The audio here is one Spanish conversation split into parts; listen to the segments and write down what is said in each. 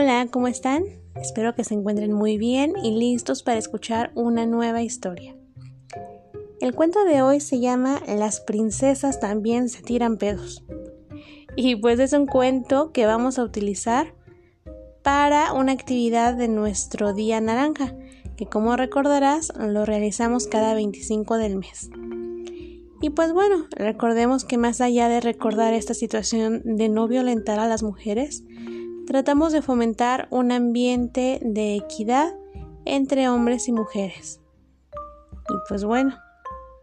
Hola, ¿cómo están? Espero que se encuentren muy bien y listos para escuchar una nueva historia. El cuento de hoy se llama Las princesas también se tiran pedos. Y pues es un cuento que vamos a utilizar para una actividad de nuestro día naranja, que como recordarás lo realizamos cada 25 del mes. Y pues bueno, recordemos que más allá de recordar esta situación de no violentar a las mujeres, tratamos de fomentar un ambiente de equidad entre hombres y mujeres. Y pues bueno,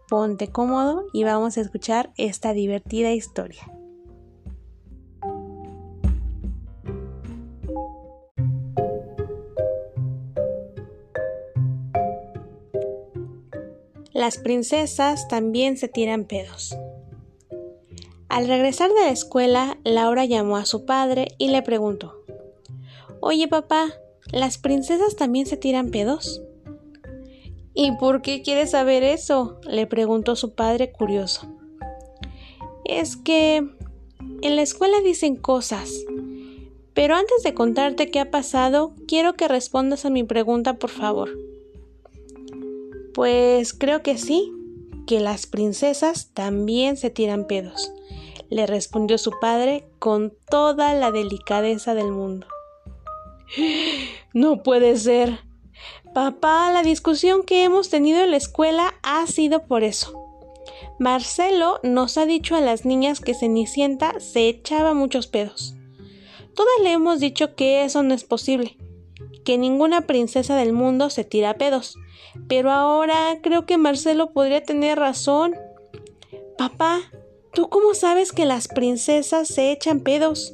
ponte cómodo y vamos a escuchar esta divertida historia. Las princesas también se tiran pedos. Al regresar de la escuela, Laura llamó a su padre y le preguntó Oye papá, ¿las princesas también se tiran pedos? ¿Y por qué quieres saber eso? le preguntó su padre curioso. Es que en la escuela dicen cosas. Pero antes de contarte qué ha pasado, quiero que respondas a mi pregunta, por favor. Pues creo que sí, que las princesas también se tiran pedos le respondió su padre con toda la delicadeza del mundo. No puede ser. Papá, la discusión que hemos tenido en la escuela ha sido por eso. Marcelo nos ha dicho a las niñas que Cenicienta se echaba muchos pedos. Todas le hemos dicho que eso no es posible, que ninguna princesa del mundo se tira pedos. Pero ahora creo que Marcelo podría tener razón. Papá, ¿Tú cómo sabes que las princesas se echan pedos?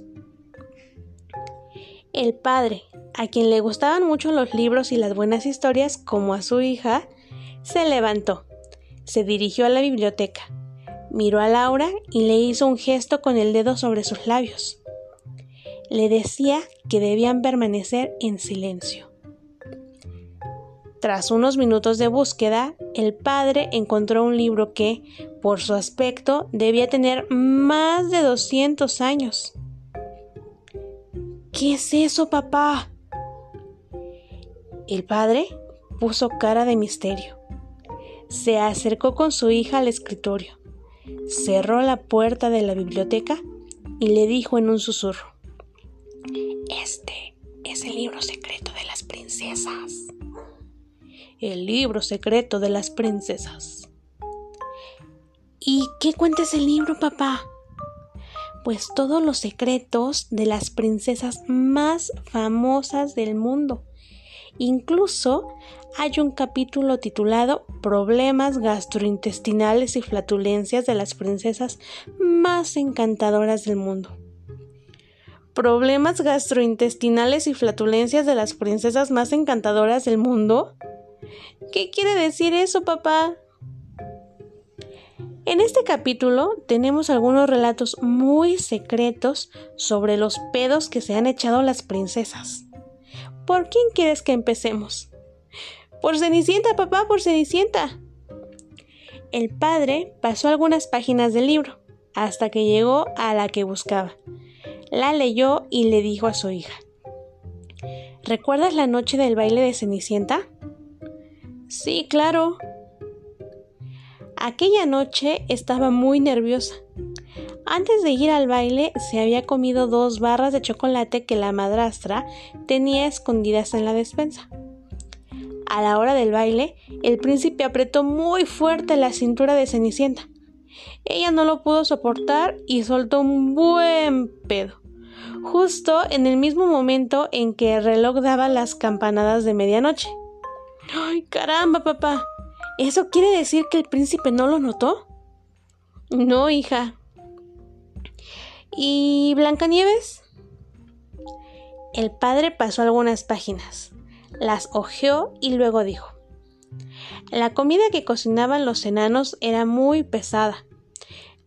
El padre, a quien le gustaban mucho los libros y las buenas historias, como a su hija, se levantó, se dirigió a la biblioteca, miró a Laura y le hizo un gesto con el dedo sobre sus labios. Le decía que debían permanecer en silencio. Tras unos minutos de búsqueda, el padre encontró un libro que, por su aspecto, debía tener más de 200 años. ¿Qué es eso, papá? El padre puso cara de misterio. Se acercó con su hija al escritorio, cerró la puerta de la biblioteca y le dijo en un susurro, Este es el libro secreto de las princesas el libro secreto de las princesas. ¿Y qué cuenta ese libro, papá? Pues todos los secretos de las princesas más famosas del mundo. Incluso hay un capítulo titulado Problemas gastrointestinales y flatulencias de las princesas más encantadoras del mundo. ¿Problemas gastrointestinales y flatulencias de las princesas más encantadoras del mundo? ¿Qué quiere decir eso, papá? En este capítulo tenemos algunos relatos muy secretos sobre los pedos que se han echado las princesas. ¿Por quién quieres que empecemos? Por Cenicienta, papá, por Cenicienta. El padre pasó algunas páginas del libro hasta que llegó a la que buscaba. La leyó y le dijo a su hija, ¿Recuerdas la noche del baile de Cenicienta? Sí, claro. Aquella noche estaba muy nerviosa. Antes de ir al baile se había comido dos barras de chocolate que la madrastra tenía escondidas en la despensa. A la hora del baile, el príncipe apretó muy fuerte la cintura de Cenicienta. Ella no lo pudo soportar y soltó un buen pedo, justo en el mismo momento en que el reloj daba las campanadas de medianoche. ¡Ay, caramba, papá! ¿Eso quiere decir que el príncipe no lo notó? No, hija. ¿Y Blancanieves? El padre pasó algunas páginas, las hojeó y luego dijo: La comida que cocinaban los enanos era muy pesada.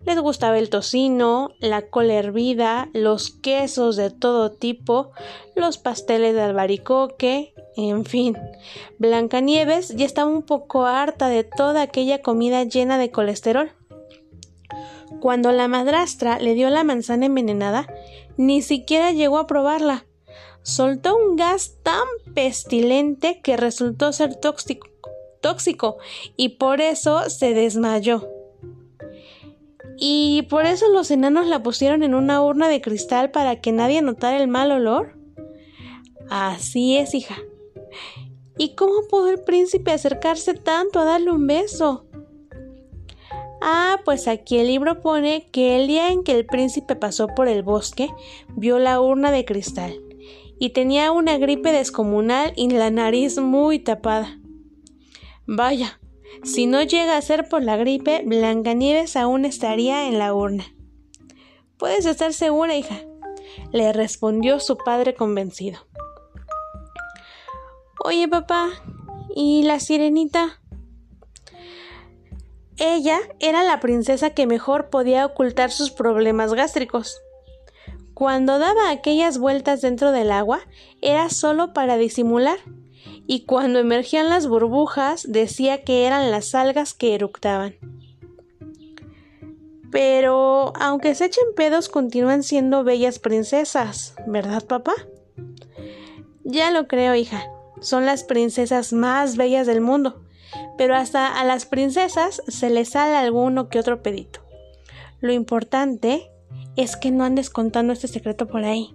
Les gustaba el tocino, la cola hervida, los quesos de todo tipo, los pasteles de albaricoque, en fin. Blancanieves ya estaba un poco harta de toda aquella comida llena de colesterol. Cuando la madrastra le dio la manzana envenenada, ni siquiera llegó a probarla. soltó un gas tan pestilente que resultó ser tóxico, tóxico y por eso se desmayó. ¿Y por eso los enanos la pusieron en una urna de cristal para que nadie notara el mal olor? Así es, hija. ¿Y cómo pudo el príncipe acercarse tanto a darle un beso? Ah, pues aquí el libro pone que el día en que el príncipe pasó por el bosque, vio la urna de cristal y tenía una gripe descomunal y la nariz muy tapada. Vaya, si no llega a ser por la gripe, Blancanieves aún estaría en la urna. Puedes estar segura, hija, le respondió su padre convencido. Oye, papá, ¿y la sirenita? Ella era la princesa que mejor podía ocultar sus problemas gástricos. Cuando daba aquellas vueltas dentro del agua, era solo para disimular, y cuando emergían las burbujas decía que eran las algas que eructaban. Pero, aunque se echen pedos, continúan siendo bellas princesas, ¿verdad, papá? Ya lo creo, hija son las princesas más bellas del mundo, pero hasta a las princesas se les sale alguno que otro pedito. Lo importante es que no andes contando este secreto por ahí.